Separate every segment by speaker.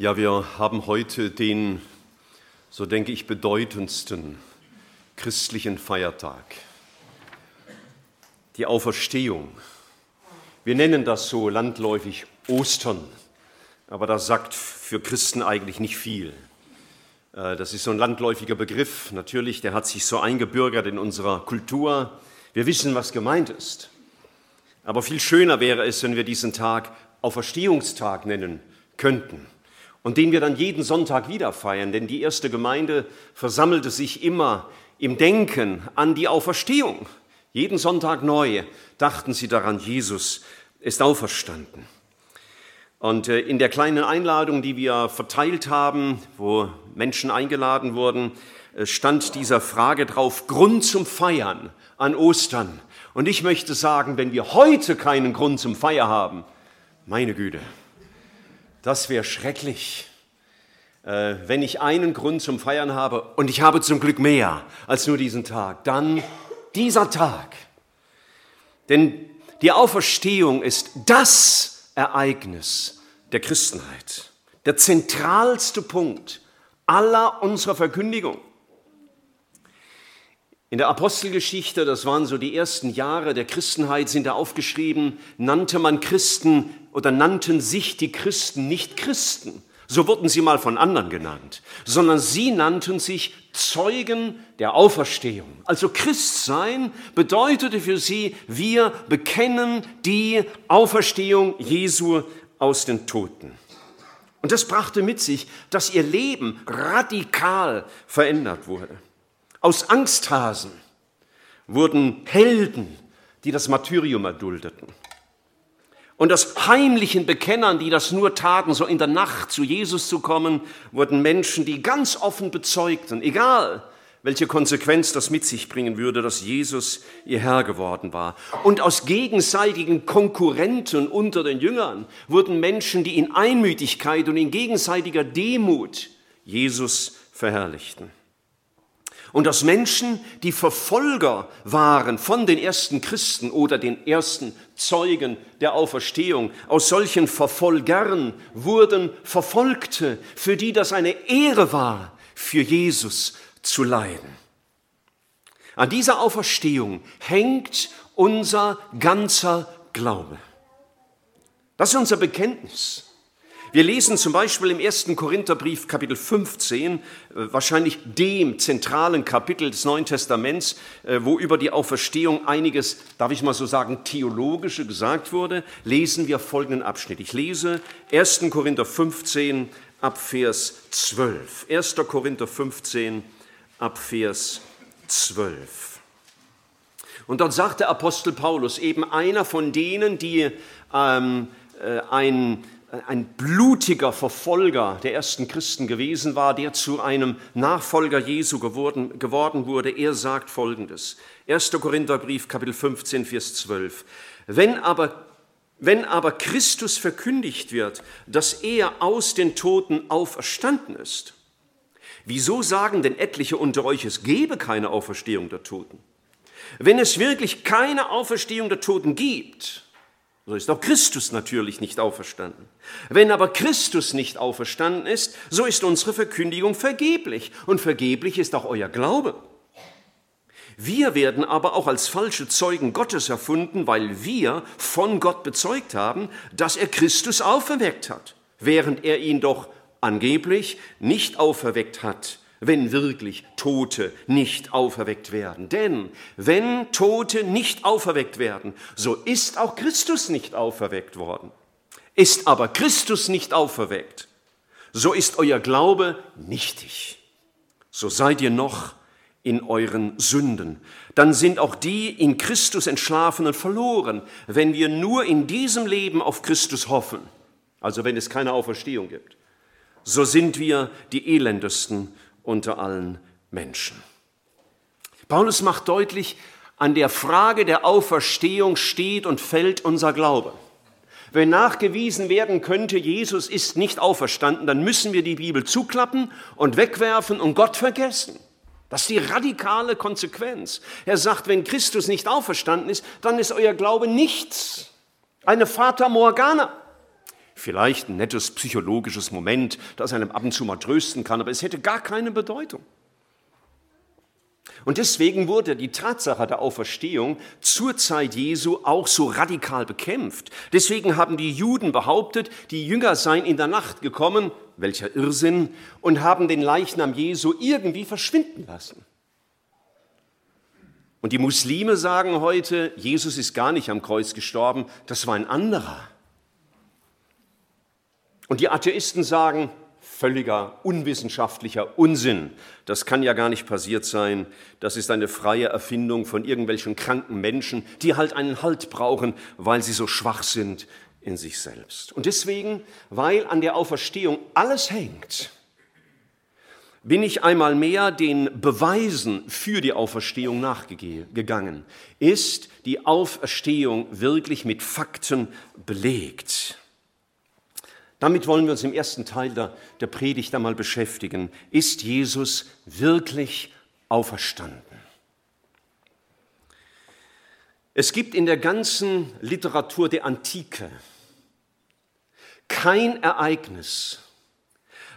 Speaker 1: Ja, wir haben heute den, so denke ich, bedeutendsten christlichen Feiertag, die Auferstehung. Wir nennen das so landläufig Ostern, aber das sagt für Christen eigentlich nicht viel. Äh, das ist so ein landläufiger Begriff, natürlich, der hat sich so eingebürgert in unserer Kultur. Wir wissen, was gemeint ist. Aber viel schöner wäre es, wenn wir diesen Tag Auferstehungstag nennen könnten und den wir dann jeden Sonntag wieder feiern, denn die erste Gemeinde versammelte sich immer im Denken an die Auferstehung. Jeden Sonntag neu dachten sie daran, Jesus ist auferstanden. Und äh, in der kleinen Einladung, die wir verteilt haben, wo Menschen eingeladen wurden, äh, stand dieser Frage drauf, Grund zum Feiern an Ostern. Und ich möchte sagen, wenn wir heute keinen Grund zum Feier haben, meine Güte, das wäre schrecklich, äh, wenn ich einen Grund zum Feiern habe und ich habe zum Glück mehr als nur diesen Tag, dann dieser Tag. Denn die Auferstehung ist das Ereignis der Christenheit, der zentralste Punkt aller unserer Verkündigung. In der Apostelgeschichte, das waren so die ersten Jahre der Christenheit, sind da aufgeschrieben, nannte man Christen oder nannten sich die Christen nicht Christen. So wurden sie mal von anderen genannt, sondern sie nannten sich Zeugen der Auferstehung. Also Christsein bedeutete für sie, wir bekennen die Auferstehung Jesu aus den Toten. Und das brachte mit sich, dass ihr Leben radikal verändert wurde. Aus Angsthasen wurden Helden, die das Martyrium erduldeten. Und aus heimlichen Bekennern, die das nur taten, so in der Nacht zu Jesus zu kommen, wurden Menschen, die ganz offen bezeugten, egal welche Konsequenz das mit sich bringen würde, dass Jesus ihr Herr geworden war. Und aus gegenseitigen Konkurrenten unter den Jüngern wurden Menschen, die in Einmütigkeit und in gegenseitiger Demut Jesus verherrlichten und dass Menschen, die Verfolger waren von den ersten Christen oder den ersten Zeugen der Auferstehung, aus solchen Verfolgern wurden Verfolgte, für die das eine Ehre war, für Jesus zu leiden. An dieser Auferstehung hängt unser ganzer Glaube. Das ist unser Bekenntnis. Wir lesen zum Beispiel im ersten Korintherbrief Kapitel 15, äh, wahrscheinlich dem zentralen Kapitel des Neuen Testaments, äh, wo über die Auferstehung einiges, darf ich mal so sagen, theologische gesagt wurde, lesen wir folgenden Abschnitt. Ich lese 1. Korinther 15 ab Vers 12. 1. Korinther 15 ab Vers 12. Und dort sagt der Apostel Paulus, eben einer von denen, die ähm, äh, ein ein blutiger Verfolger der ersten Christen gewesen war, der zu einem Nachfolger Jesu geworden, geworden wurde. Er sagt Folgendes. 1. Korintherbrief, Kapitel 15, Vers 12. Wenn aber, wenn aber Christus verkündigt wird, dass er aus den Toten auferstanden ist, wieso sagen denn etliche unter euch, es gebe keine Auferstehung der Toten? Wenn es wirklich keine Auferstehung der Toten gibt, so ist auch Christus natürlich nicht auferstanden. Wenn aber Christus nicht auferstanden ist, so ist unsere Verkündigung vergeblich und vergeblich ist auch euer Glaube. Wir werden aber auch als falsche Zeugen Gottes erfunden, weil wir von Gott bezeugt haben, dass er Christus auferweckt hat, während er ihn doch angeblich nicht auferweckt hat wenn wirklich Tote nicht auferweckt werden. Denn wenn Tote nicht auferweckt werden, so ist auch Christus nicht auferweckt worden. Ist aber Christus nicht auferweckt, so ist euer Glaube nichtig. So seid ihr noch in euren Sünden. Dann sind auch die in Christus Entschlafenen verloren, wenn wir nur in diesem Leben auf Christus hoffen, also wenn es keine Auferstehung gibt. So sind wir die elendesten unter allen Menschen. Paulus macht deutlich, an der Frage der Auferstehung steht und fällt unser Glaube. Wenn nachgewiesen werden könnte, Jesus ist nicht auferstanden, dann müssen wir die Bibel zuklappen und wegwerfen und Gott vergessen. Das ist die radikale Konsequenz. Er sagt, wenn Christus nicht auferstanden ist, dann ist euer Glaube nichts. Eine Fata Morgana. Vielleicht ein nettes psychologisches Moment, das einem ab und zu mal trösten kann, aber es hätte gar keine Bedeutung. Und deswegen wurde die Tatsache der Auferstehung zur Zeit Jesu auch so radikal bekämpft. Deswegen haben die Juden behauptet, die Jünger seien in der Nacht gekommen, welcher Irrsinn, und haben den Leichnam Jesu irgendwie verschwinden lassen. Und die Muslime sagen heute, Jesus ist gar nicht am Kreuz gestorben, das war ein anderer. Und die Atheisten sagen, völliger unwissenschaftlicher Unsinn. Das kann ja gar nicht passiert sein. Das ist eine freie Erfindung von irgendwelchen kranken Menschen, die halt einen Halt brauchen, weil sie so schwach sind in sich selbst. Und deswegen, weil an der Auferstehung alles hängt, bin ich einmal mehr den Beweisen für die Auferstehung nachgegangen. Ist die Auferstehung wirklich mit Fakten belegt? Damit wollen wir uns im ersten Teil der, der Predigt einmal beschäftigen. Ist Jesus wirklich auferstanden? Es gibt in der ganzen Literatur der Antike kein Ereignis,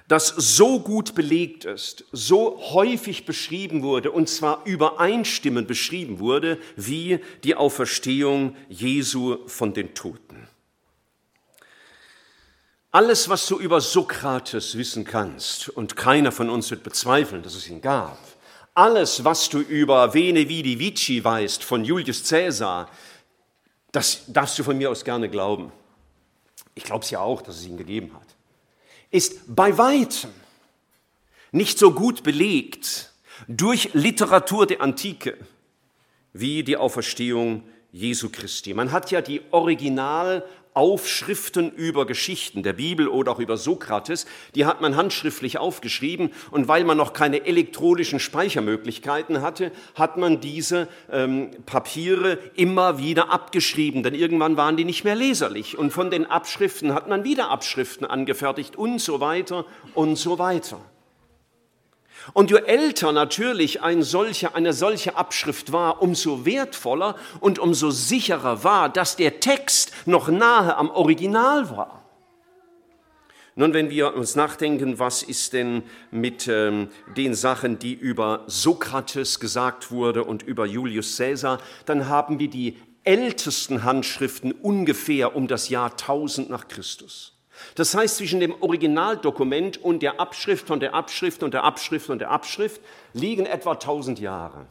Speaker 1: das so gut belegt ist, so häufig beschrieben wurde, und zwar übereinstimmend beschrieben wurde, wie die Auferstehung Jesu von den Toten. Alles, was du über Sokrates wissen kannst, und keiner von uns wird bezweifeln, dass es ihn gab, alles, was du über Vene Vidi Vici weißt von Julius Caesar, das darfst du von mir aus gerne glauben. Ich glaube es ja auch, dass es ihn gegeben hat ist bei weitem nicht so gut belegt durch Literatur der Antike wie die Auferstehung Jesu Christi. Man hat ja die Original Aufschriften über Geschichten der Bibel oder auch über Sokrates, die hat man handschriftlich aufgeschrieben und weil man noch keine elektronischen Speichermöglichkeiten hatte, hat man diese ähm, Papiere immer wieder abgeschrieben, denn irgendwann waren die nicht mehr leserlich und von den Abschriften hat man wieder Abschriften angefertigt und so weiter und so weiter. Und je älter natürlich ein solcher, eine solche Abschrift war, umso wertvoller und umso sicherer war, dass der Text noch nahe am Original war. Nun, wenn wir uns nachdenken, was ist denn mit ähm, den Sachen, die über Sokrates gesagt wurde und über Julius Caesar, dann haben wir die ältesten Handschriften ungefähr um das Jahr 1000 nach Christus. Das heißt, zwischen dem Originaldokument und der Abschrift von der Abschrift und der Abschrift und der Abschrift liegen etwa 1000 Jahre.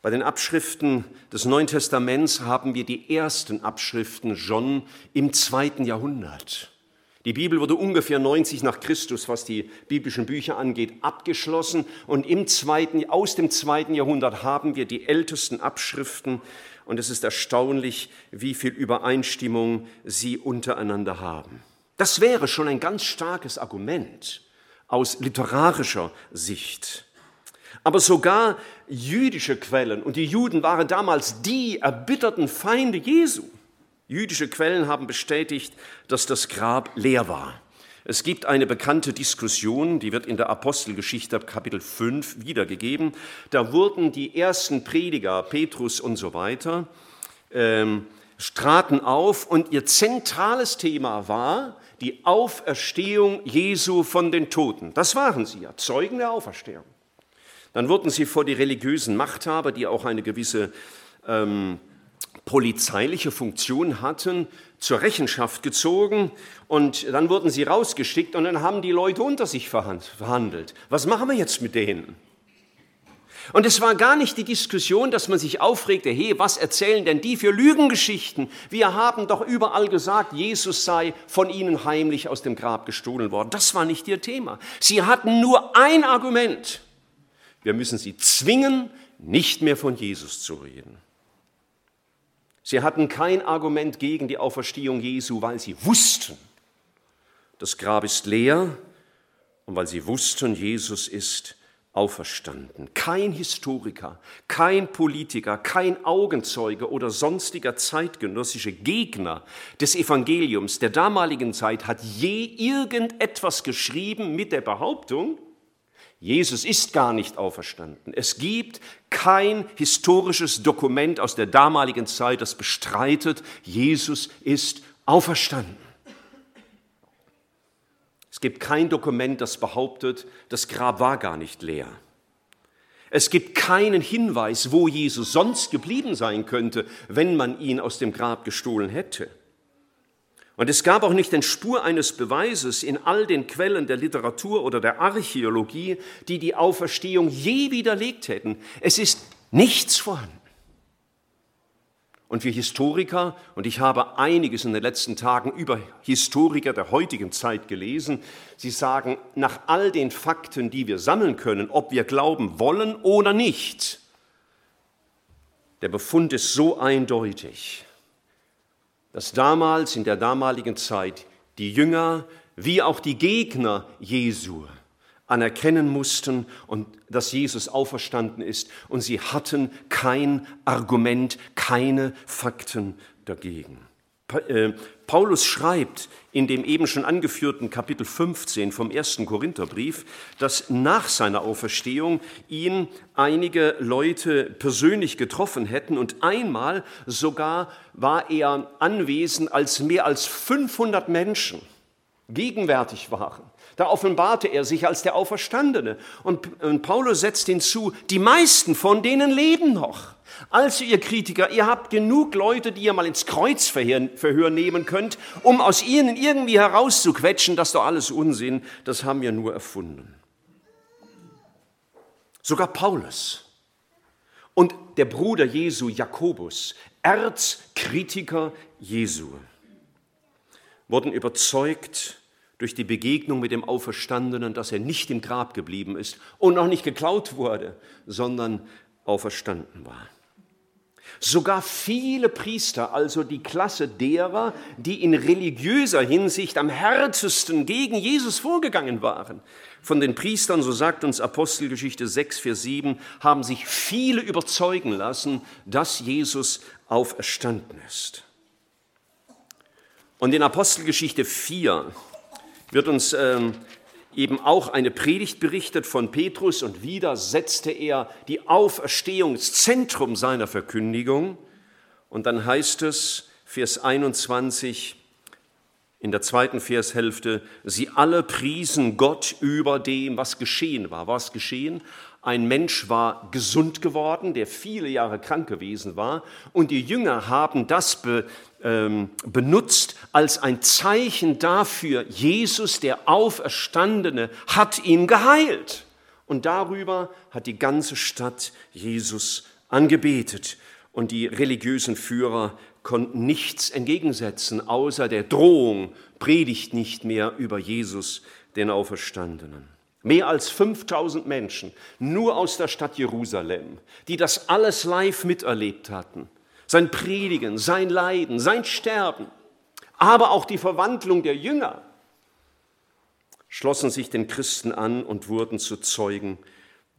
Speaker 1: Bei den Abschriften des Neuen Testaments haben wir die ersten Abschriften schon im zweiten Jahrhundert. Die Bibel wurde ungefähr 90 nach Christus, was die biblischen Bücher angeht, abgeschlossen. Und im zweiten, aus dem zweiten Jahrhundert haben wir die ältesten Abschriften und es ist erstaunlich, wie viel Übereinstimmung sie untereinander haben. Das wäre schon ein ganz starkes Argument aus literarischer Sicht. Aber sogar jüdische Quellen, und die Juden waren damals die erbitterten Feinde Jesu, jüdische Quellen haben bestätigt, dass das Grab leer war. Es gibt eine bekannte Diskussion, die wird in der Apostelgeschichte Kapitel 5 wiedergegeben. Da wurden die ersten Prediger, Petrus und so weiter, ähm, straten auf und ihr zentrales Thema war die Auferstehung Jesu von den Toten. Das waren sie ja, Zeugen der Auferstehung. Dann wurden sie vor die religiösen Machthaber, die auch eine gewisse ähm, polizeiliche Funktion hatten, zur Rechenschaft gezogen und dann wurden sie rausgeschickt und dann haben die Leute unter sich verhandelt. Was machen wir jetzt mit denen? Und es war gar nicht die Diskussion, dass man sich aufregte, hey, was erzählen denn die für Lügengeschichten? Wir haben doch überall gesagt, Jesus sei von ihnen heimlich aus dem Grab gestohlen worden. Das war nicht ihr Thema. Sie hatten nur ein Argument. Wir müssen sie zwingen, nicht mehr von Jesus zu reden. Sie hatten kein Argument gegen die Auferstehung Jesu, weil sie wussten, das Grab ist leer und weil sie wussten, Jesus ist auferstanden. Kein Historiker, kein Politiker, kein Augenzeuge oder sonstiger zeitgenössische Gegner des Evangeliums der damaligen Zeit hat je irgendetwas geschrieben mit der Behauptung, Jesus ist gar nicht auferstanden. Es gibt kein historisches Dokument aus der damaligen Zeit, das bestreitet, Jesus ist auferstanden. Es gibt kein Dokument, das behauptet, das Grab war gar nicht leer. Es gibt keinen Hinweis, wo Jesus sonst geblieben sein könnte, wenn man ihn aus dem Grab gestohlen hätte. Und es gab auch nicht den Spur eines Beweises in all den Quellen der Literatur oder der Archäologie, die die Auferstehung je widerlegt hätten. Es ist nichts vorhanden. Und wir Historiker, und ich habe einiges in den letzten Tagen über Historiker der heutigen Zeit gelesen, sie sagen, nach all den Fakten, die wir sammeln können, ob wir glauben wollen oder nicht, der Befund ist so eindeutig, dass damals, in der damaligen Zeit, die Jünger wie auch die Gegner Jesu anerkennen mussten und dass Jesus auferstanden ist und sie hatten kein Argument, keine Fakten dagegen. Äh, Paulus schreibt in dem eben schon angeführten Kapitel 15 vom ersten Korintherbrief, dass nach seiner Auferstehung ihn einige Leute persönlich getroffen hätten und einmal sogar war er anwesend, als mehr als 500 Menschen gegenwärtig waren. Da offenbarte er sich als der Auferstandene. Und, Paulus setzt hinzu, die meisten von denen leben noch. Also ihr Kritiker, ihr habt genug Leute, die ihr mal ins Kreuzverhör nehmen könnt, um aus ihnen irgendwie herauszuquetschen, das ist doch alles Unsinn, das haben wir nur erfunden. Sogar Paulus und der Bruder Jesu Jakobus, Erzkritiker Jesu, wurden überzeugt durch die Begegnung mit dem Auferstandenen, dass er nicht im Grab geblieben ist und auch nicht geklaut wurde, sondern auferstanden war. Sogar viele Priester, also die Klasse derer, die in religiöser Hinsicht am härtesten gegen Jesus vorgegangen waren, von den Priestern, so sagt uns Apostelgeschichte 6, Vers 7, haben sich viele überzeugen lassen, dass Jesus auferstanden ist. Und in Apostelgeschichte 4 wird uns ähm, eben auch eine Predigt berichtet von Petrus und wieder setzte er die Auferstehung ins Zentrum seiner Verkündigung. Und dann heißt es, Vers 21, in der zweiten Vershälfte, sie alle priesen Gott über dem, was geschehen war. Was geschehen? Ein Mensch war gesund geworden, der viele Jahre krank gewesen war, und die Jünger haben das ähm, benutzt als ein Zeichen dafür, Jesus, der Auferstandene, hat ihn geheilt. Und darüber hat die ganze Stadt Jesus angebetet. Und die religiösen Führer konnten nichts entgegensetzen, außer der Drohung, predigt nicht mehr über Jesus, den Auferstandenen. Mehr als 5000 Menschen, nur aus der Stadt Jerusalem, die das alles live miterlebt hatten sein Predigen, sein Leiden, sein Sterben, aber auch die Verwandlung der Jünger, schlossen sich den Christen an und wurden zu Zeugen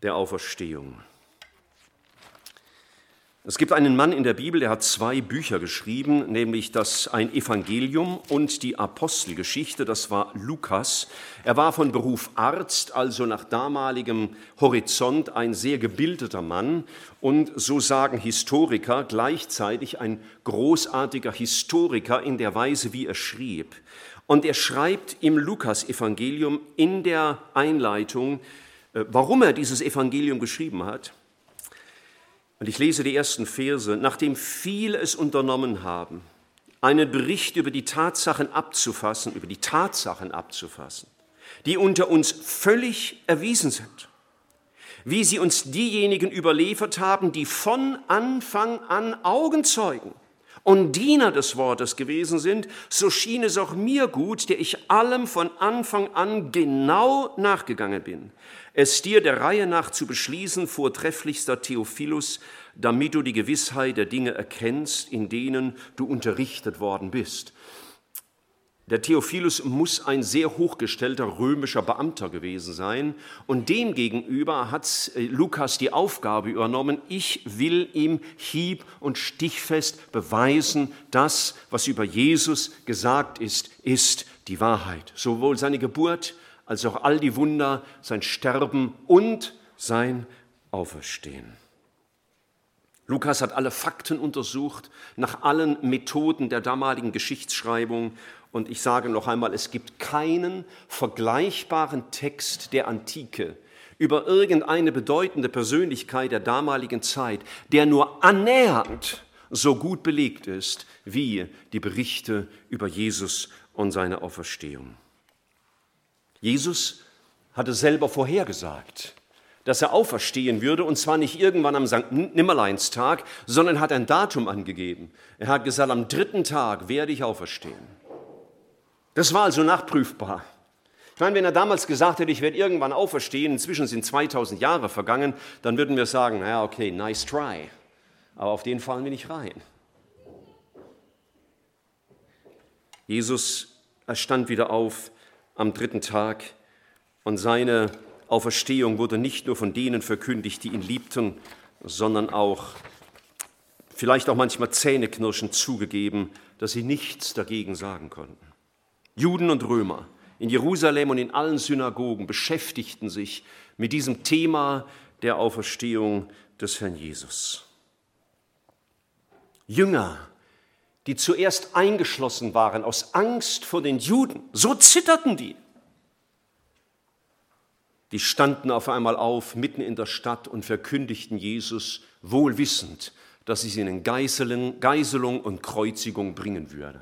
Speaker 1: der Auferstehung. Es gibt einen Mann in der Bibel, der hat zwei Bücher geschrieben, nämlich das ein Evangelium und die Apostelgeschichte, das war Lukas. Er war von Beruf Arzt, also nach damaligem Horizont ein sehr gebildeter Mann und so sagen Historiker gleichzeitig ein großartiger Historiker in der Weise, wie er schrieb. Und er schreibt im Lukas-Evangelium in der Einleitung, äh, warum er dieses Evangelium geschrieben hat. Und ich lese die ersten Verse. Nachdem viele es unternommen haben, einen Bericht über die Tatsachen abzufassen, über die Tatsachen abzufassen, die unter uns völlig erwiesen sind, wie sie uns diejenigen überliefert haben, die von Anfang an Augenzeugen und Diener des Wortes gewesen sind, so schien es auch mir gut, der ich allem von Anfang an genau nachgegangen bin, es dir der Reihe nach zu beschließen, vortrefflichster Theophilus, damit du die Gewissheit der Dinge erkennst, in denen du unterrichtet worden bist. Der Theophilus muss ein sehr hochgestellter römischer Beamter gewesen sein und demgegenüber hat äh, Lukas die Aufgabe übernommen, ich will ihm hieb- und stichfest beweisen, das, was über Jesus gesagt ist, ist die Wahrheit. Sowohl seine Geburt als auch all die Wunder, sein Sterben und sein Auferstehen. Lukas hat alle Fakten untersucht, nach allen Methoden der damaligen Geschichtsschreibung. Und ich sage noch einmal, es gibt keinen vergleichbaren Text der Antike über irgendeine bedeutende Persönlichkeit der damaligen Zeit, der nur annähernd so gut belegt ist wie die Berichte über Jesus und seine Auferstehung. Jesus hatte selber vorhergesagt, dass er auferstehen würde, und zwar nicht irgendwann am St. Nimmerleinstag, sondern hat ein Datum angegeben. Er hat gesagt, am dritten Tag werde ich auferstehen. Das war also nachprüfbar. Ich meine, wenn er damals gesagt hätte, ich werde irgendwann auferstehen, inzwischen sind 2000 Jahre vergangen, dann würden wir sagen, naja, okay, nice try. Aber auf den fallen wir nicht rein. Jesus er stand wieder auf am dritten Tag und seine Auferstehung wurde nicht nur von denen verkündigt, die ihn liebten, sondern auch, vielleicht auch manchmal zähneknirschend zugegeben, dass sie nichts dagegen sagen konnten. Juden und Römer in Jerusalem und in allen Synagogen beschäftigten sich mit diesem Thema der Auferstehung des Herrn Jesus. Jünger die zuerst eingeschlossen waren aus Angst vor den Juden. So zitterten die. Die standen auf einmal auf mitten in der Stadt und verkündigten Jesus, wohlwissend, dass es ihnen Geiselung und Kreuzigung bringen würde.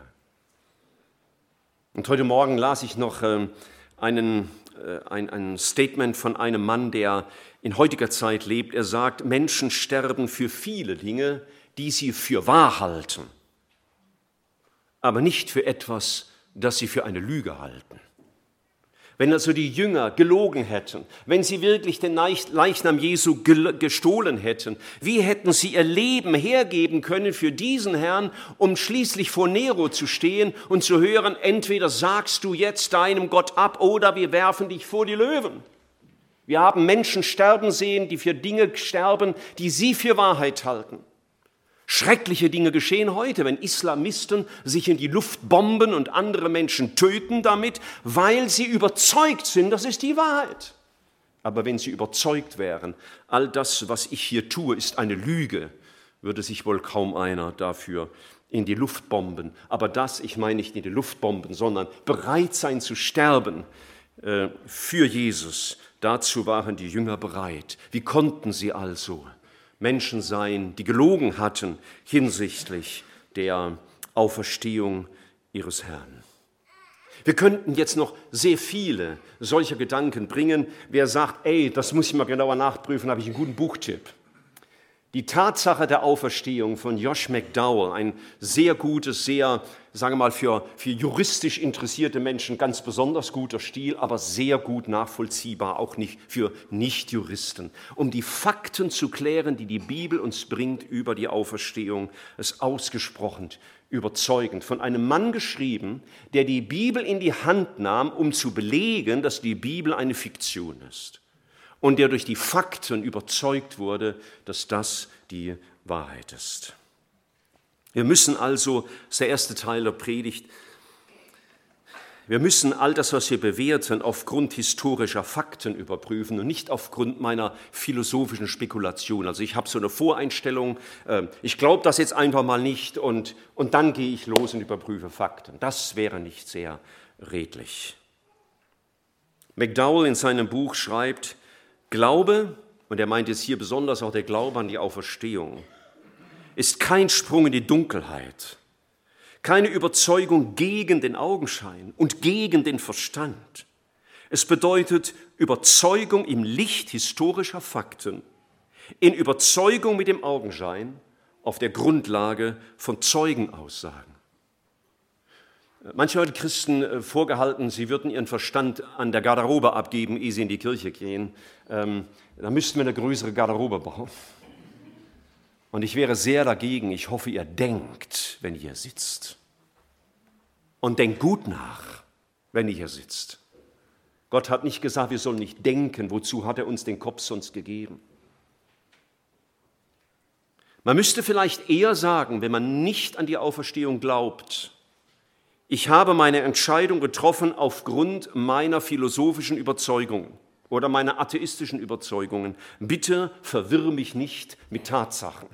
Speaker 1: Und heute Morgen las ich noch ähm, einen, äh, ein, ein Statement von einem Mann, der in heutiger Zeit lebt. Er sagt, Menschen sterben für viele Dinge, die sie für wahr halten aber nicht für etwas, das sie für eine Lüge halten. Wenn also die Jünger gelogen hätten, wenn sie wirklich den Leichnam Jesu gestohlen hätten, wie hätten sie ihr Leben hergeben können für diesen Herrn, um schließlich vor Nero zu stehen und zu hören, entweder sagst du jetzt deinem Gott ab oder wir werfen dich vor die Löwen. Wir haben Menschen sterben sehen, die für Dinge sterben, die sie für Wahrheit halten. Schreckliche Dinge geschehen heute, wenn Islamisten sich in die Luft bomben und andere Menschen töten damit, weil sie überzeugt sind, das ist die Wahrheit. Aber wenn sie überzeugt wären, all das, was ich hier tue, ist eine Lüge, würde sich wohl kaum einer dafür in die Luft bomben. Aber das, ich meine nicht in die Luft bomben, sondern bereit sein zu sterben äh, für Jesus, dazu waren die Jünger bereit. Wie konnten sie also? Menschen sein, die gelogen hatten hinsichtlich der Auferstehung ihres Herrn. Wir könnten jetzt noch sehr viele solcher Gedanken bringen. Wer sagt, ey, das muss ich mal genauer nachprüfen, habe ich einen guten Buchtipp. Die Tatsache der Auferstehung von Josh McDowell, ein sehr gutes, sehr, sagen wir mal, für, für juristisch interessierte Menschen ganz besonders guter Stil, aber sehr gut nachvollziehbar, auch nicht für Nichtjuristen. Um die Fakten zu klären, die die Bibel uns bringt über die Auferstehung, ist ausgesprochen überzeugend. Von einem Mann geschrieben, der die Bibel in die Hand nahm, um zu belegen, dass die Bibel eine Fiktion ist und der durch die Fakten überzeugt wurde, dass das die Wahrheit ist. Wir müssen also, das ist der erste Teil der Predigt, wir müssen all das, was wir bewerten, aufgrund historischer Fakten überprüfen und nicht aufgrund meiner philosophischen Spekulation. Also ich habe so eine Voreinstellung, äh, ich glaube das jetzt einfach mal nicht und, und dann gehe ich los und überprüfe Fakten. Das wäre nicht sehr redlich. McDowell in seinem Buch schreibt, Glaube, und er meint jetzt hier besonders auch der Glaube an die Auferstehung, ist kein Sprung in die Dunkelheit, keine Überzeugung gegen den Augenschein und gegen den Verstand. Es bedeutet Überzeugung im Licht historischer Fakten, in Überzeugung mit dem Augenschein auf der Grundlage von Zeugenaussagen. Manche heute Christen äh, vorgehalten, sie würden ihren Verstand an der Garderobe abgeben, ehe sie in die Kirche gehen. Ähm, da müssten wir eine größere Garderobe bauen. Und ich wäre sehr dagegen. Ich hoffe, ihr denkt, wenn ihr hier sitzt. Und denkt gut nach, wenn ihr hier sitzt. Gott hat nicht gesagt, wir sollen nicht denken. Wozu hat er uns den Kopf sonst gegeben? Man müsste vielleicht eher sagen, wenn man nicht an die Auferstehung glaubt, ich habe meine Entscheidung getroffen aufgrund meiner philosophischen Überzeugungen oder meiner atheistischen Überzeugungen. Bitte verwirre mich nicht mit Tatsachen.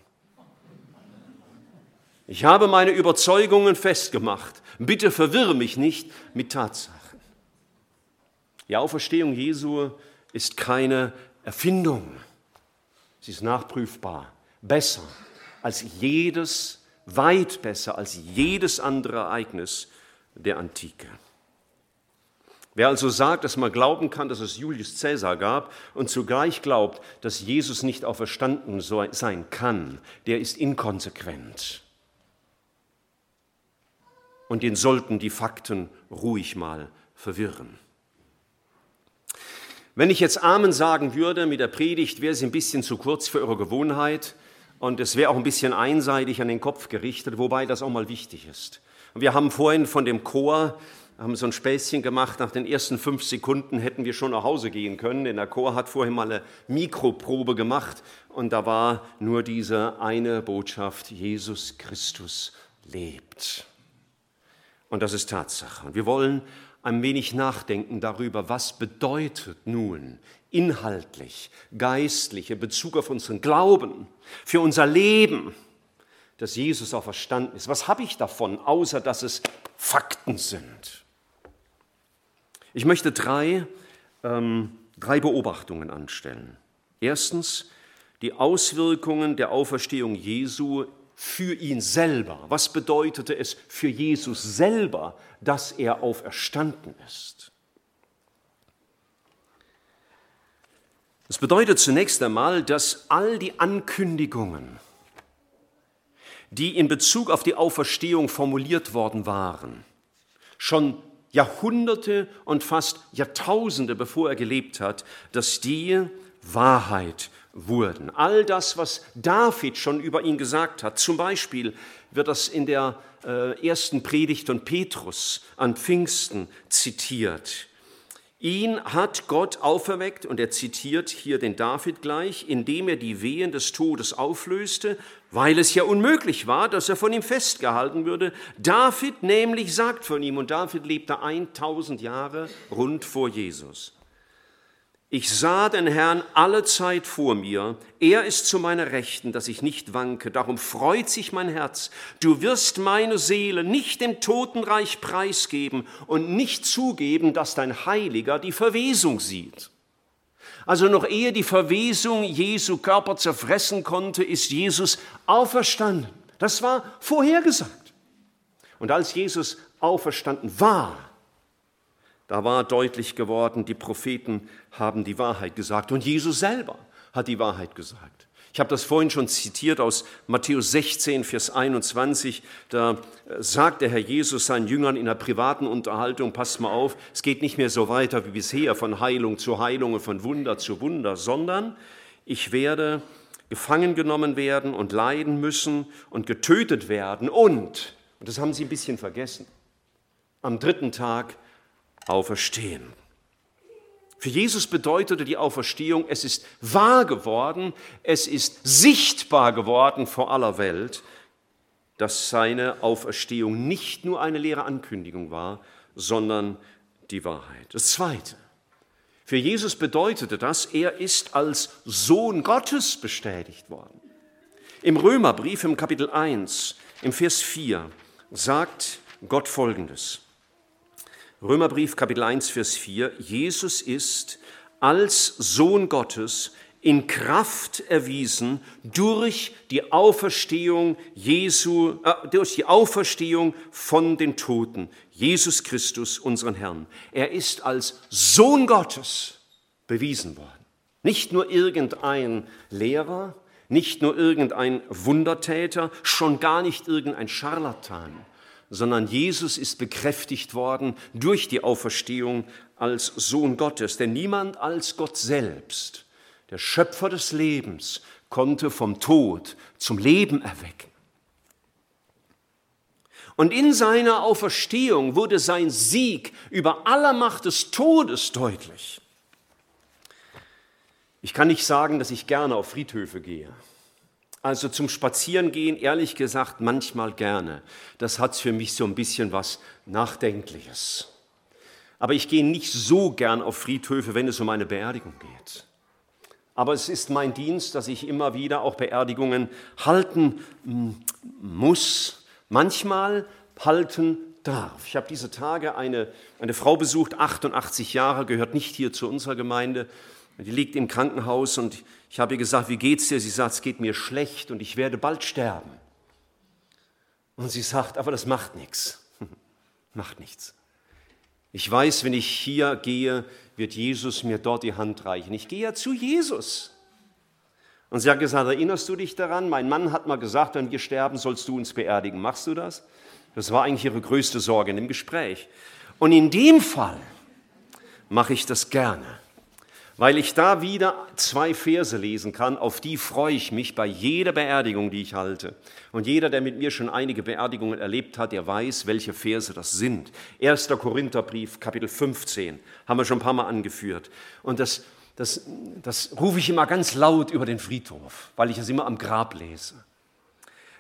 Speaker 1: Ich habe meine Überzeugungen festgemacht. Bitte verwirre mich nicht mit Tatsachen. Die Auferstehung Jesu ist keine Erfindung. Sie ist nachprüfbar, besser als jedes, weit besser als jedes andere Ereignis der Antike. Wer also sagt, dass man glauben kann, dass es Julius Caesar gab und zugleich glaubt, dass Jesus nicht auferstanden sein kann, der ist inkonsequent. Und den sollten die Fakten ruhig mal verwirren. Wenn ich jetzt Amen sagen würde mit der Predigt, wäre sie ein bisschen zu kurz für eure Gewohnheit und es wäre auch ein bisschen einseitig an den Kopf gerichtet, wobei das auch mal wichtig ist. Wir haben vorhin von dem Chor haben so ein Späßchen gemacht. Nach den ersten fünf Sekunden hätten wir schon nach Hause gehen können, denn der Chor hat vorhin mal eine Mikroprobe gemacht und da war nur diese eine Botschaft: Jesus Christus lebt. Und das ist Tatsache. Und wir wollen ein wenig nachdenken darüber, was bedeutet nun inhaltlich, geistlich in Bezug auf unseren Glauben, für unser Leben, dass Jesus auch verstanden ist. Was habe ich davon, außer dass es Fakten sind? Ich möchte drei, ähm, drei Beobachtungen anstellen. Erstens die Auswirkungen der Auferstehung Jesu für ihn selber. Was bedeutete es für Jesus selber, dass er auferstanden ist? Das bedeutet zunächst einmal, dass all die Ankündigungen, die in Bezug auf die Auferstehung formuliert worden waren, schon Jahrhunderte und fast Jahrtausende bevor er gelebt hat, dass die Wahrheit wurden. All das, was David schon über ihn gesagt hat, zum Beispiel wird das in der äh, ersten Predigt von Petrus an Pfingsten zitiert. Ihn hat Gott auferweckt, und er zitiert hier den David gleich, indem er die Wehen des Todes auflöste, weil es ja unmöglich war, dass er von ihm festgehalten würde. David nämlich sagt von ihm, und David lebte 1000 Jahre rund vor Jesus. Ich sah den Herrn alle Zeit vor mir. Er ist zu meiner Rechten, dass ich nicht wanke. Darum freut sich mein Herz. Du wirst meine Seele nicht dem Totenreich preisgeben und nicht zugeben, dass dein Heiliger die Verwesung sieht. Also noch ehe die Verwesung Jesu Körper zerfressen konnte, ist Jesus auferstanden. Das war vorhergesagt. Und als Jesus auferstanden war, da war deutlich geworden, die Propheten haben die Wahrheit gesagt und Jesus selber hat die Wahrheit gesagt. Ich habe das vorhin schon zitiert aus Matthäus 16, Vers 21. Da äh, sagt der Herr Jesus seinen Jüngern in einer privaten Unterhaltung, passt mal auf, es geht nicht mehr so weiter wie bisher von Heilung zu Heilung und von Wunder zu Wunder, sondern ich werde gefangen genommen werden und leiden müssen und getötet werden und, und das haben sie ein bisschen vergessen, am dritten Tag auferstehen. Für Jesus bedeutete die Auferstehung, es ist wahr geworden, es ist sichtbar geworden vor aller Welt, dass seine Auferstehung nicht nur eine leere Ankündigung war, sondern die Wahrheit. Das Zweite. Für Jesus bedeutete das, er ist als Sohn Gottes bestätigt worden. Im Römerbrief im Kapitel 1, im Vers 4 sagt Gott Folgendes. Römerbrief Kapitel 1, Vers 4, Jesus ist als Sohn Gottes in Kraft erwiesen durch die Auferstehung Jesu, äh, durch die Auferstehung von den Toten, Jesus Christus, unseren Herrn. Er ist als Sohn Gottes bewiesen worden. Nicht nur irgendein Lehrer, nicht nur irgendein Wundertäter, schon gar nicht irgendein Scharlatan, sondern Jesus ist bekräftigt worden durch die Auferstehung als Sohn Gottes. Denn niemand als Gott selbst, der Schöpfer des Lebens, konnte vom Tod zum Leben erwecken. Und in seiner Auferstehung wurde sein Sieg über aller Macht des Todes deutlich. Ich kann nicht sagen, dass ich gerne auf Friedhöfe gehe. Also zum Spazierengehen, ehrlich gesagt, manchmal gerne. Das hat für mich so ein bisschen was Nachdenkliches. Aber ich gehe nicht so gern auf Friedhöfe, wenn es um eine Beerdigung geht. Aber es ist mein Dienst, dass ich immer wieder auch Beerdigungen halten hm, muss, manchmal halten darf. Ich habe diese Tage eine, eine Frau besucht, 88 Jahre, gehört nicht hier zu unserer Gemeinde. Die liegt im Krankenhaus und ich habe ihr gesagt, wie geht's dir? Sie sagt, es geht mir schlecht und ich werde bald sterben. Und sie sagt, aber das macht nichts. macht nichts. Ich weiß, wenn ich hier gehe, wird Jesus mir dort die Hand reichen. Ich gehe ja zu Jesus. Und sie hat gesagt, erinnerst du dich daran? Mein Mann hat mal gesagt, wenn wir sterben, sollst du uns beerdigen. Machst du das? Das war eigentlich ihre größte Sorge in dem Gespräch. Und in dem Fall mache ich das gerne, weil ich da wieder zwei Verse lesen kann, auf die freue ich mich bei jeder Beerdigung, die ich halte. Und jeder, der mit mir schon einige Beerdigungen erlebt hat, der weiß, welche Verse das sind. 1. Korintherbrief, Kapitel 15, haben wir schon ein paar Mal angeführt. Und das, das, das rufe ich immer ganz laut über den Friedhof, weil ich es immer am Grab lese.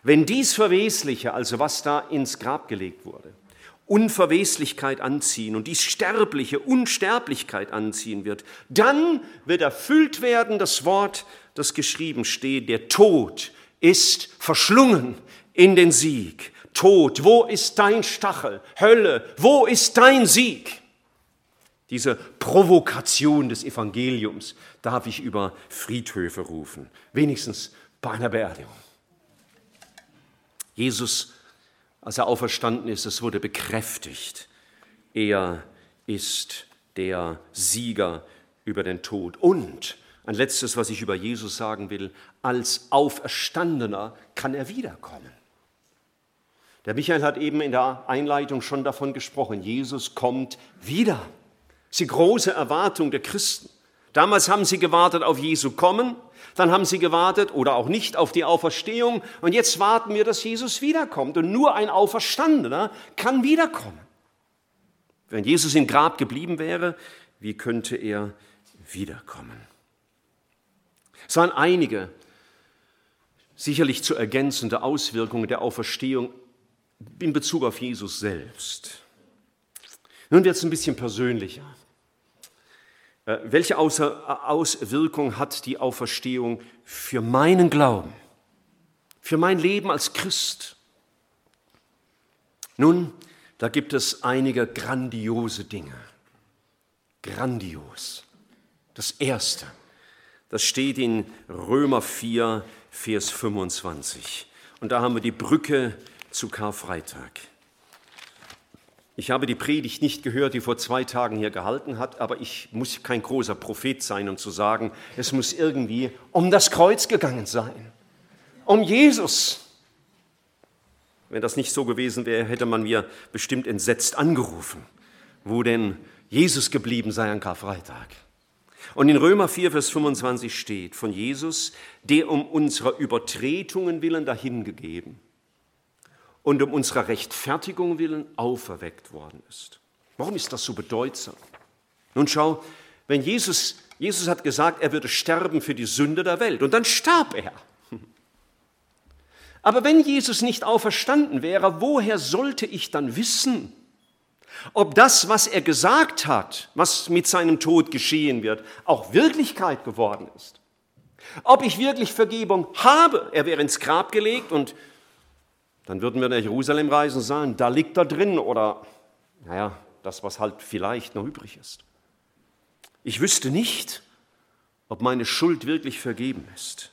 Speaker 1: Wenn dies Verwesliche, also was da ins Grab gelegt wurde, Unverweslichkeit anziehen und dies Sterbliche Unsterblichkeit anziehen wird, dann wird erfüllt werden das Wort, das geschrieben steht, der Tod ist verschlungen in den Sieg. Tod, wo ist dein Stachel? Hölle, wo ist dein Sieg? Diese Provokation des Evangeliums darf ich über Friedhöfe rufen, wenigstens bei einer Beerdigung. Jesus, als er auferstanden ist, es wurde bekräftigt. Er ist der Sieger über den Tod. Und ein letztes, was ich über Jesus sagen will, als Auferstandener kann er wiederkommen. Der Michael hat eben in der Einleitung schon davon gesprochen, Jesus kommt wieder. Das ist die große Erwartung der Christen. Damals haben sie gewartet auf Jesu kommen, dann haben sie gewartet oder auch nicht auf die Auferstehung und jetzt warten wir, dass Jesus wiederkommt. Und nur ein Auferstandener kann wiederkommen. Wenn Jesus im Grab geblieben wäre, wie könnte er wiederkommen? Es waren einige sicherlich zu ergänzende Auswirkungen der Auferstehung in Bezug auf Jesus selbst. Nun wird es ein bisschen persönlicher. Äh, welche Auswirkung hat die Auferstehung für meinen Glauben, für mein Leben als Christ? Nun, da gibt es einige grandiose Dinge. Grandios. Das Erste, das steht in Römer 4, Vers 25. Und da haben wir die Brücke zu Karfreitag. Ich habe die Predigt nicht gehört, die vor zwei Tagen hier gehalten hat, aber ich muss kein großer Prophet sein, um zu sagen, es muss irgendwie um das Kreuz gegangen sein, um Jesus. Wenn das nicht so gewesen wäre, hätte man mir bestimmt entsetzt angerufen, wo denn Jesus geblieben sei an Karfreitag. Und in Römer 4, Vers 25 steht von Jesus, der um unserer Übertretungen willen dahingegeben und um unserer Rechtfertigung willen auferweckt worden ist. Warum ist das so bedeutsam? Nun schau, wenn Jesus, Jesus hat gesagt, er würde sterben für die Sünde der Welt und dann starb er. Aber wenn Jesus nicht auferstanden wäre, woher sollte ich dann wissen, ob das, was er gesagt hat, was mit seinem Tod geschehen wird, auch Wirklichkeit geworden ist? Ob ich wirklich Vergebung habe? Er wäre ins Grab gelegt und dann würden wir nach Jerusalem reisen und sagen, da liegt er drin oder, naja, das, was halt vielleicht noch übrig ist. Ich wüsste nicht, ob meine Schuld wirklich vergeben ist.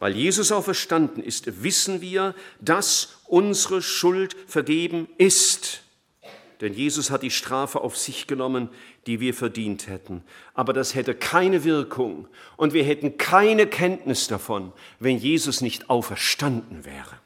Speaker 1: Weil Jesus auferstanden ist, wissen wir, dass unsere Schuld vergeben ist. Denn Jesus hat die Strafe auf sich genommen, die wir verdient hätten. Aber das hätte keine Wirkung und wir hätten keine Kenntnis davon, wenn Jesus nicht auferstanden wäre.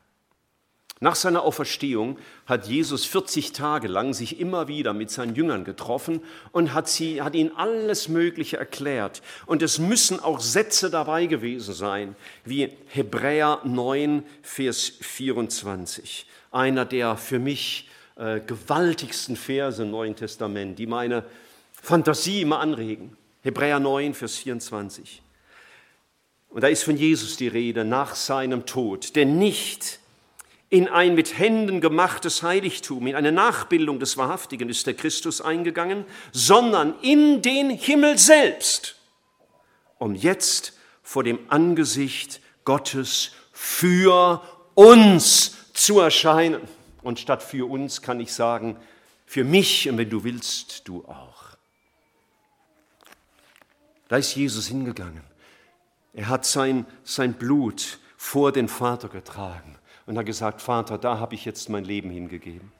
Speaker 1: Nach seiner Auferstehung hat Jesus 40 Tage lang sich immer wieder mit seinen Jüngern getroffen und hat, sie, hat ihnen alles Mögliche erklärt. Und es müssen auch Sätze dabei gewesen sein, wie Hebräer 9, Vers 24. Einer der für mich äh, gewaltigsten Verse im Neuen Testament, die meine Fantasie immer anregen. Hebräer 9, Vers 24. Und da ist von Jesus die Rede nach seinem Tod, denn nicht in ein mit Händen gemachtes Heiligtum, in eine Nachbildung des Wahrhaftigen ist der Christus eingegangen, sondern in den Himmel selbst, um jetzt vor dem Angesicht Gottes für uns zu erscheinen. Und statt für uns kann ich sagen, für mich und wenn du willst, du auch. Da ist Jesus hingegangen. Er hat sein, sein Blut vor den Vater getragen und hat gesagt, Vater, da habe ich jetzt mein Leben hingegeben.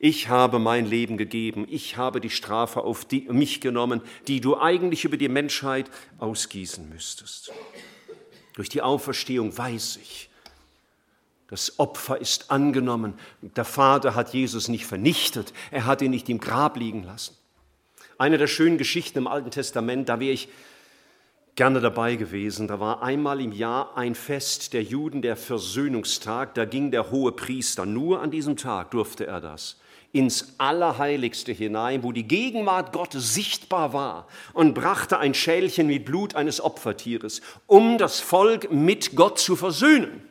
Speaker 1: Ich habe mein Leben gegeben, ich habe die Strafe auf die, mich genommen, die du eigentlich über die Menschheit ausgießen müsstest. Durch die Auferstehung weiß ich, das Opfer ist angenommen. Der Vater hat Jesus nicht vernichtet, er hat ihn nicht im Grab liegen lassen. Eine der schönen Geschichten im Alten Testament, da wäre ich gerne dabei gewesen. Da war einmal im Jahr ein Fest der Juden, der Versöhnungstag. Da ging der hohe Priester, nur an diesem Tag durfte er das, ins Allerheiligste hinein, wo die Gegenwart Gottes sichtbar war und brachte ein Schälchen mit Blut eines Opfertieres, um das Volk mit Gott zu versöhnen.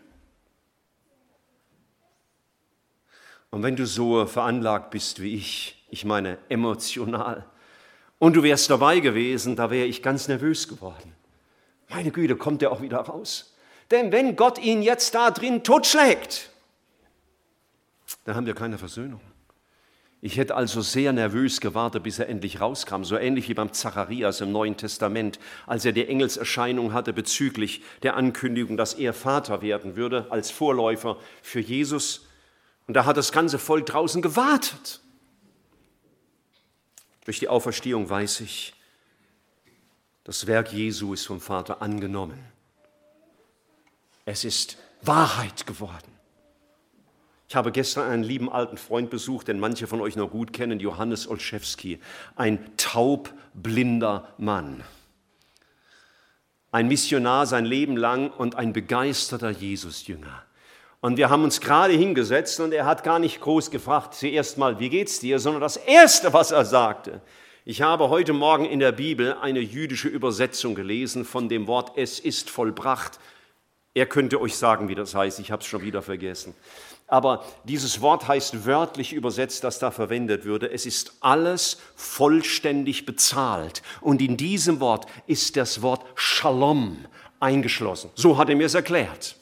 Speaker 1: Und wenn du so veranlagt bist wie ich, ich meine emotional, und du wärst dabei gewesen, da wäre ich ganz nervös geworden. Meine Güte, kommt er auch wieder raus? Denn wenn Gott ihn jetzt da drin totschlägt, dann haben wir keine Versöhnung. Ich hätte also sehr nervös gewartet, bis er endlich rauskam, so ähnlich wie beim Zacharias im Neuen Testament, als er die Engelserscheinung hatte bezüglich der Ankündigung, dass er Vater werden würde als Vorläufer für Jesus. Und da hat das ganze Volk draußen gewartet. Durch die Auferstehung weiß ich, das Werk Jesu ist vom Vater angenommen. Es ist Wahrheit geworden. Ich habe gestern einen lieben alten Freund besucht, den manche von euch noch gut kennen, Johannes Olszewski, ein taubblinder Mann. Ein Missionar sein Leben lang und ein begeisterter Jesusjünger. Und wir haben uns gerade hingesetzt und er hat gar nicht groß gefragt, zuerst mal, wie geht's dir, sondern das Erste, was er sagte. Ich habe heute Morgen in der Bibel eine jüdische Übersetzung gelesen von dem Wort Es ist vollbracht. Er könnte euch sagen, wie das heißt, ich habe es schon wieder vergessen. Aber dieses Wort heißt wörtlich übersetzt, das da verwendet würde. Es ist alles vollständig bezahlt. Und in diesem Wort ist das Wort Shalom eingeschlossen. So hat er mir es erklärt.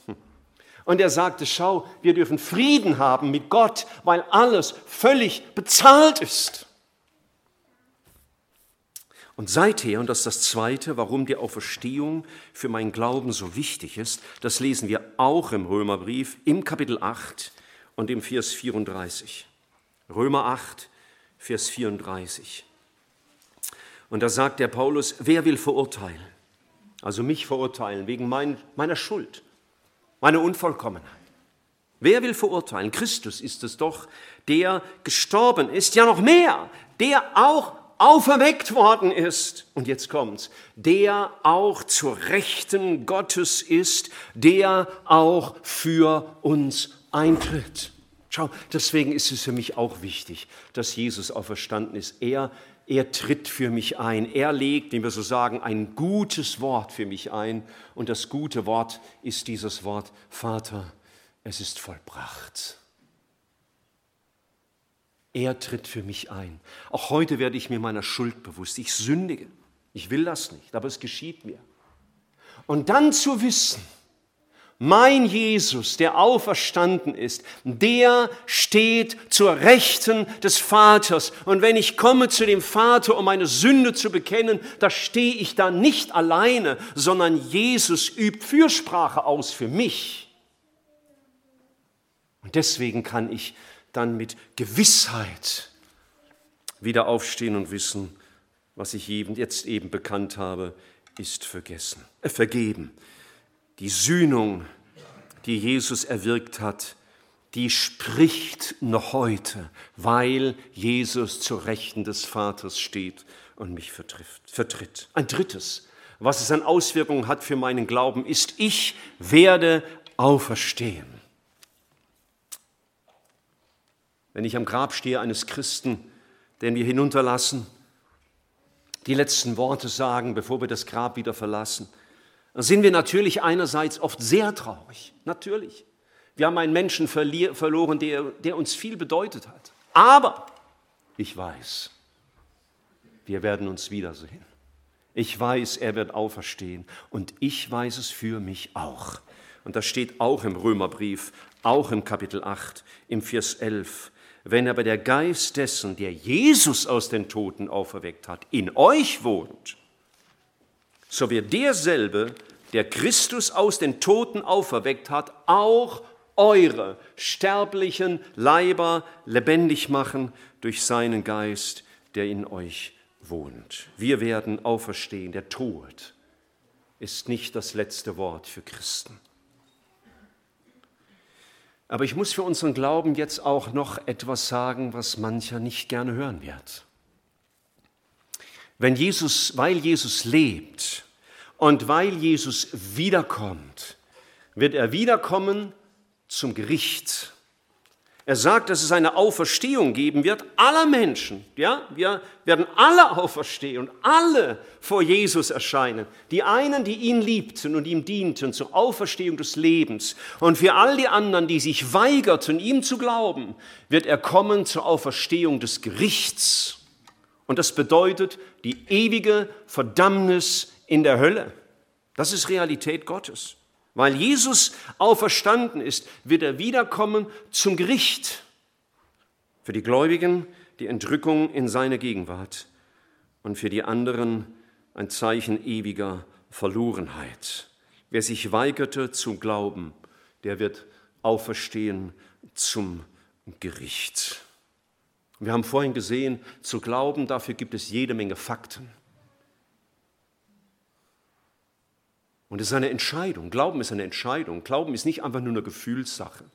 Speaker 1: Und er sagte, schau, wir dürfen Frieden haben mit Gott, weil alles völlig bezahlt ist. Und seither, und das ist das Zweite, warum die Auferstehung für meinen Glauben so wichtig ist, das lesen wir auch im Römerbrief im Kapitel 8 und im Vers 34. Römer 8, Vers 34. Und da sagt der Paulus, wer will verurteilen? Also mich verurteilen wegen mein, meiner Schuld meine Unvollkommenheit. Wer will verurteilen? Christus ist es doch, der gestorben ist, ja noch mehr, der auch auferweckt worden ist. Und jetzt kommt's, der auch zur Rechten Gottes ist, der auch für uns eintritt. Schau, deswegen ist es für mich auch wichtig, dass Jesus auferstanden ist. Er er tritt für mich ein. Er legt, wie wir so sagen, ein gutes Wort für mich ein. Und das gute Wort ist dieses Wort, Vater, es ist vollbracht. Er tritt für mich ein. Auch heute werde ich mir meiner Schuld bewusst. Ich sündige. Ich will das nicht, aber es geschieht mir. Und dann zu wissen, mein Jesus, der auferstanden ist, der steht zur Rechten des Vaters. Und wenn ich komme zu dem Vater, um meine Sünde zu bekennen, da stehe ich da nicht alleine, sondern Jesus übt Fürsprache aus für mich. Und deswegen kann ich dann mit Gewissheit wieder aufstehen und wissen, was ich jetzt eben bekannt habe, ist vergessen, äh, vergeben. Die Sühnung, die Jesus erwirkt hat, die spricht noch heute, weil Jesus zur Rechten des Vaters steht und mich vertritt. Ein drittes, was es an Auswirkungen hat für meinen Glauben, ist, ich werde auferstehen. Wenn ich am Grab stehe eines Christen, den wir hinunterlassen, die letzten Worte sagen, bevor wir das Grab wieder verlassen, dann sind wir natürlich einerseits oft sehr traurig, natürlich. Wir haben einen Menschen verloren, der, der uns viel bedeutet hat. Aber ich weiß, wir werden uns wiedersehen. Ich weiß, er wird auferstehen und ich weiß es für mich auch. Und das steht auch im Römerbrief, auch im Kapitel 8, im Vers 11. Wenn aber der Geist dessen, der Jesus aus den Toten auferweckt hat, in euch wohnt, so wird derselbe, der Christus aus den Toten auferweckt hat, auch eure sterblichen Leiber lebendig machen durch seinen Geist, der in euch wohnt. Wir werden auferstehen. Der Tod ist nicht das letzte Wort für Christen. Aber ich muss für unseren Glauben jetzt auch noch etwas sagen, was mancher nicht gerne hören wird. Wenn Jesus, weil Jesus lebt und weil Jesus wiederkommt, wird er wiederkommen zum Gericht. Er sagt, dass es eine Auferstehung geben wird aller Menschen. Ja, wir werden alle auferstehen und alle vor Jesus erscheinen. Die einen, die ihn liebten und ihm dienten zur Auferstehung des Lebens. Und für all die anderen, die sich weigerten, ihm zu glauben, wird er kommen zur Auferstehung des Gerichts. Und das bedeutet die ewige Verdammnis in der Hölle. Das ist Realität Gottes. Weil Jesus auferstanden ist, wird er wiederkommen zum Gericht. Für die Gläubigen die Entrückung in seine Gegenwart und für die anderen ein Zeichen ewiger Verlorenheit. Wer sich weigerte zu glauben, der wird auferstehen zum Gericht. Wir haben vorhin gesehen, zu glauben, dafür gibt es jede Menge Fakten. Und es ist eine Entscheidung. Glauben ist eine Entscheidung. Glauben ist nicht einfach nur eine Gefühlssache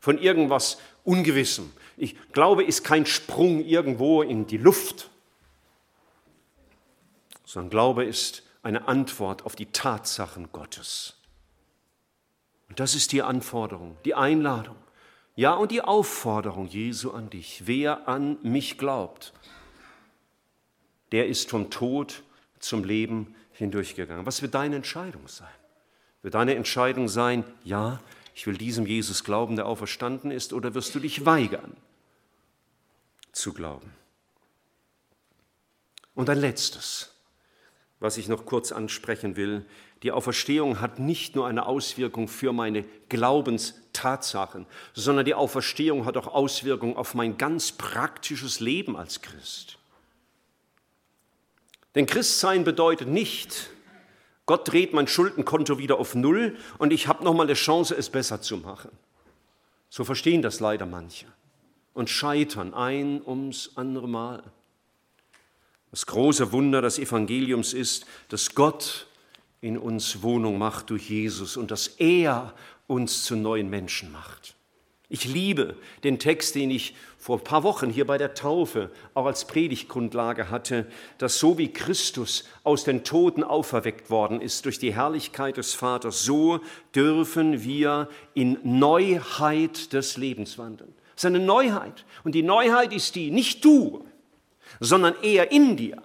Speaker 1: von irgendwas Ungewissem. Ich glaube, ist kein Sprung irgendwo in die Luft, sondern Glaube ist eine Antwort auf die Tatsachen Gottes. Und das ist die Anforderung, die Einladung, ja und die Aufforderung Jesu an dich. Wer an mich glaubt, der ist vom Tod zum Leben hindurchgegangen. Was wird deine Entscheidung sein? Wird deine Entscheidung sein, ja, ich will diesem Jesus glauben, der auferstanden ist, oder wirst du dich weigern zu glauben? Und ein letztes, was ich noch kurz ansprechen will. Die Auferstehung hat nicht nur eine Auswirkung für meine Glaubenstatsachen, sondern die Auferstehung hat auch Auswirkungen auf mein ganz praktisches Leben als Christ. Denn Christsein bedeutet nicht, Gott dreht mein Schuldenkonto wieder auf Null und ich habe nochmal eine Chance, es besser zu machen. So verstehen das leider manche und scheitern ein ums andere Mal. Das große Wunder des Evangeliums ist, dass Gott in uns Wohnung macht durch Jesus und dass er uns zu neuen Menschen macht. Ich liebe den Text, den ich vor ein paar Wochen hier bei der Taufe auch als Predigtgrundlage hatte, dass so wie Christus aus den Toten auferweckt worden ist durch die Herrlichkeit des Vaters, so dürfen wir in Neuheit des Lebens wandeln. Das ist eine Neuheit. Und die Neuheit ist die, nicht du, sondern er in dir.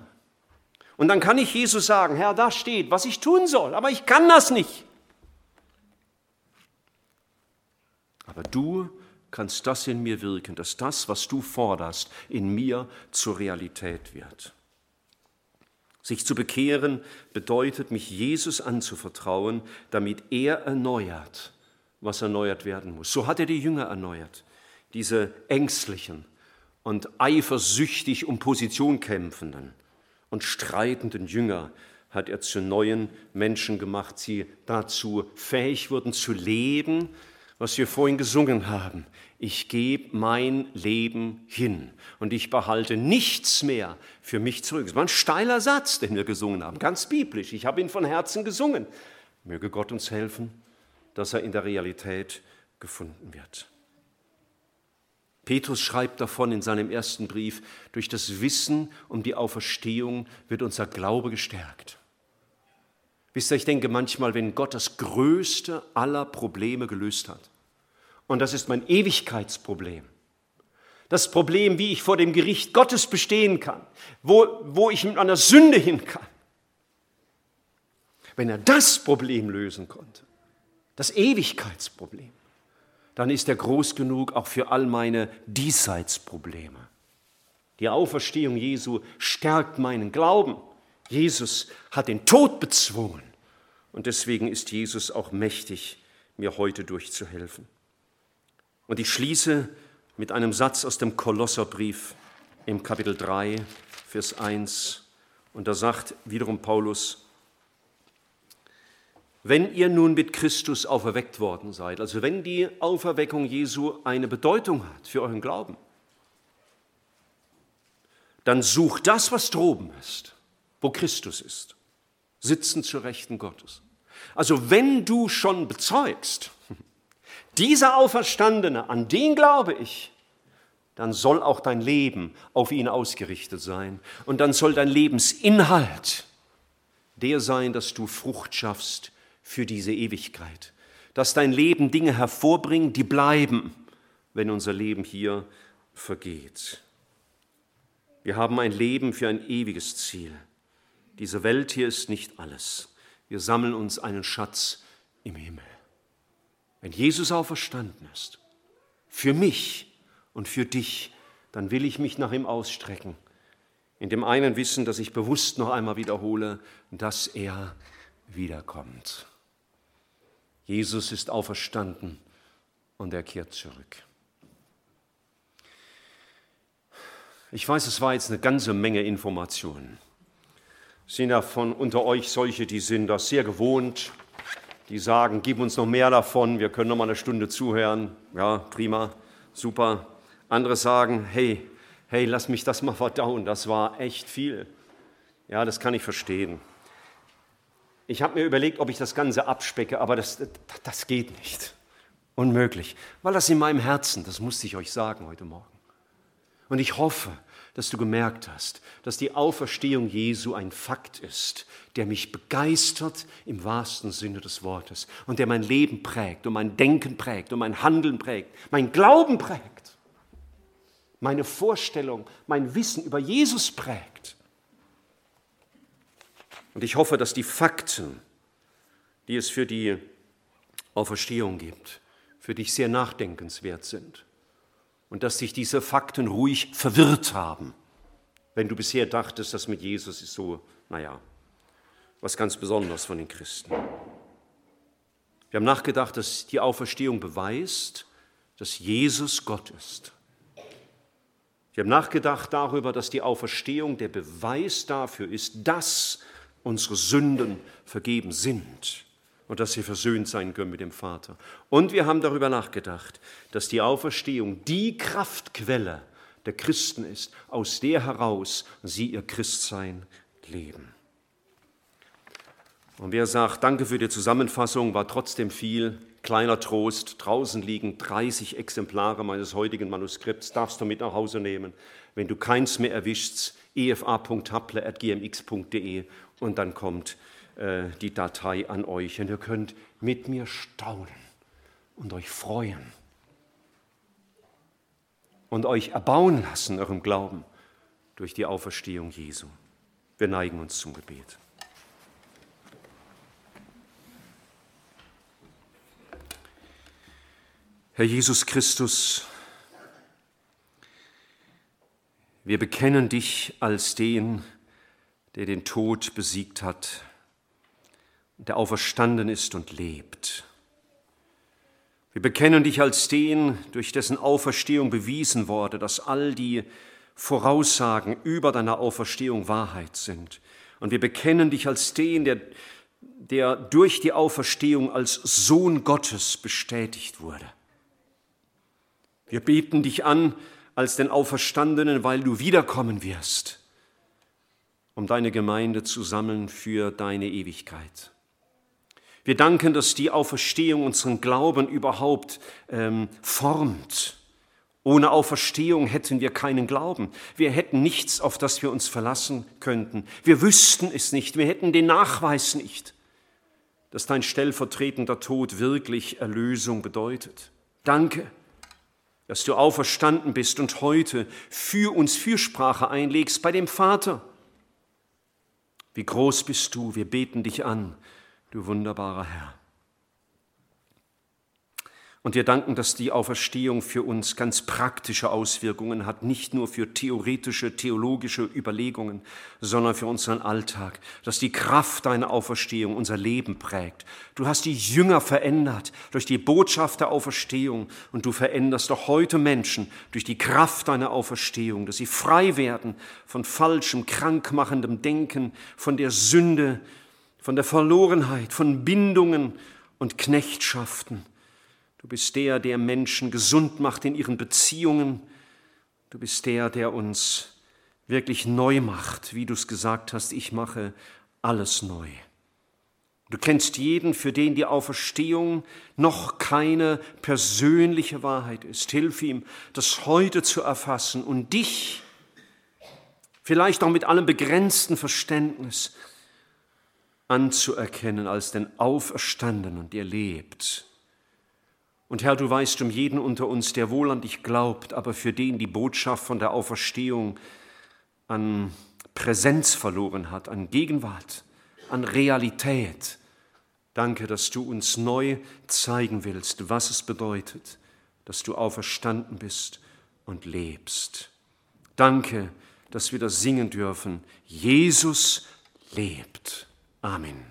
Speaker 1: Und dann kann ich Jesus sagen, Herr, da steht, was ich tun soll, aber ich kann das nicht. Aber du kannst das in mir wirken, dass das, was du forderst, in mir zur Realität wird. Sich zu bekehren bedeutet, mich Jesus anzuvertrauen, damit er erneuert, was erneuert werden muss. So hat er die Jünger erneuert, diese ängstlichen und eifersüchtig um Position kämpfenden und streitenden Jünger hat er zu neuen Menschen gemacht, sie dazu fähig wurden zu leben, was wir vorhin gesungen haben. Ich gebe mein Leben hin und ich behalte nichts mehr für mich zurück. Das war ein steiler Satz, den wir gesungen haben, ganz biblisch. Ich habe ihn von Herzen gesungen. Möge Gott uns helfen, dass er in der Realität gefunden wird. Petrus schreibt davon in seinem ersten Brief, durch das Wissen um die Auferstehung wird unser Glaube gestärkt. Wisst ihr, ich denke manchmal, wenn Gott das größte aller Probleme gelöst hat, und das ist mein Ewigkeitsproblem. Das Problem, wie ich vor dem Gericht Gottes bestehen kann, wo, wo ich mit einer Sünde hin kann. Wenn er das Problem lösen konnte, das Ewigkeitsproblem, dann ist er groß genug auch für all meine Diesseitsprobleme. Die Auferstehung Jesu stärkt meinen Glauben. Jesus hat den Tod bezwungen und deswegen ist Jesus auch mächtig mir heute durchzuhelfen. Und ich schließe mit einem Satz aus dem Kolosserbrief im Kapitel 3, Vers 1. Und da sagt wiederum Paulus, wenn ihr nun mit Christus auferweckt worden seid, also wenn die Auferweckung Jesu eine Bedeutung hat für euren Glauben, dann sucht das, was droben ist, wo Christus ist, sitzen zur Rechten Gottes. Also wenn du schon bezeugst, dieser Auferstandene, an den glaube ich, dann soll auch dein Leben auf ihn ausgerichtet sein. Und dann soll dein Lebensinhalt der sein, dass du Frucht schaffst für diese Ewigkeit. Dass dein Leben Dinge hervorbringt, die bleiben, wenn unser Leben hier vergeht. Wir haben ein Leben für ein ewiges Ziel. Diese Welt hier ist nicht alles. Wir sammeln uns einen Schatz im Himmel. Wenn Jesus auferstanden ist, für mich und für dich, dann will ich mich nach ihm ausstrecken. In dem einen Wissen, dass ich bewusst noch einmal wiederhole, dass er wiederkommt. Jesus ist auferstanden und er kehrt zurück. Ich weiß, es war jetzt eine ganze Menge Informationen. Sind ja von unter euch solche, die sind das sehr gewohnt, die sagen, gib uns noch mehr davon, wir können noch mal eine Stunde zuhören. Ja, prima, super. Andere sagen, hey, hey, lass mich das mal verdauen, das war echt viel. Ja, das kann ich verstehen. Ich habe mir überlegt, ob ich das Ganze abspecke, aber das, das geht nicht. Unmöglich, weil das in meinem Herzen, das musste ich euch sagen heute Morgen. Und ich hoffe, dass du gemerkt hast, dass die Auferstehung Jesu ein Fakt ist, der mich begeistert im wahrsten Sinne des Wortes und der mein Leben prägt und mein Denken prägt und mein Handeln prägt, mein Glauben prägt, meine Vorstellung, mein Wissen über Jesus prägt. Und ich hoffe, dass die Fakten, die es für die Auferstehung gibt, für dich sehr nachdenkenswert sind und dass sich diese Fakten ruhig verwirrt haben, wenn du bisher dachtest, das mit Jesus ist so, naja, was ganz Besonderes von den Christen. Wir haben nachgedacht, dass die Auferstehung beweist, dass Jesus Gott ist. Wir haben nachgedacht darüber, dass die Auferstehung der Beweis dafür ist, dass unsere Sünden vergeben sind und dass wir versöhnt sein können mit dem Vater. Und wir haben darüber nachgedacht, dass die Auferstehung die Kraftquelle der Christen ist, aus der heraus sie ihr Christsein leben. Und wer sagt, danke für die Zusammenfassung, war trotzdem viel, kleiner Trost, draußen liegen 30 Exemplare meines heutigen Manuskripts, darfst du mit nach Hause nehmen. Wenn du keins mehr erwischst, efa.haple.gmx.de und dann kommt äh, die Datei an euch und ihr könnt mit mir staunen und euch freuen und euch erbauen lassen, eurem Glauben, durch die Auferstehung Jesu. Wir neigen uns zum Gebet. Herr Jesus Christus, wir bekennen dich als den, der den Tod besiegt hat der auferstanden ist und lebt. Wir bekennen dich als den, durch dessen Auferstehung bewiesen wurde, dass all die Voraussagen über deine Auferstehung Wahrheit sind. Und wir bekennen dich als den, der, der durch die Auferstehung als Sohn Gottes bestätigt wurde. Wir beten dich an als den Auferstandenen, weil du wiederkommen wirst, um deine Gemeinde zu sammeln für deine Ewigkeit. Wir danken, dass die Auferstehung unseren Glauben überhaupt ähm, formt. Ohne Auferstehung hätten wir keinen Glauben. Wir hätten nichts, auf das wir uns verlassen könnten. Wir wüssten es nicht. Wir hätten den Nachweis nicht, dass dein stellvertretender Tod wirklich Erlösung bedeutet. Danke, dass du auferstanden bist und heute für uns Fürsprache einlegst bei dem Vater. Wie groß bist du? Wir beten dich an du wunderbarer Herr. Und wir danken, dass die Auferstehung für uns ganz praktische Auswirkungen hat, nicht nur für theoretische, theologische Überlegungen, sondern für unseren Alltag, dass die Kraft deiner Auferstehung unser Leben prägt. Du hast die Jünger verändert durch die Botschaft der Auferstehung und du veränderst auch heute Menschen durch die Kraft deiner Auferstehung, dass sie frei werden von falschem, krankmachendem Denken, von der Sünde, von der Verlorenheit, von Bindungen und Knechtschaften Du bist der, der Menschen gesund macht in ihren Beziehungen. Du bist der, der uns wirklich neu macht, wie du es gesagt hast, ich mache alles neu. Du kennst jeden, für den die Auferstehung noch keine persönliche Wahrheit ist. Hilf ihm, das heute zu erfassen und dich, vielleicht auch mit allem begrenzten Verständnis, anzuerkennen als den Auferstandenen, der lebt und Herr, du weißt um jeden unter uns, der wohl an dich glaubt, aber für den die Botschaft von der Auferstehung an Präsenz verloren hat, an Gegenwart, an Realität. Danke, dass du uns neu zeigen willst, was es bedeutet, dass du auferstanden bist und lebst. Danke, dass wir das singen dürfen. Jesus lebt. Amen.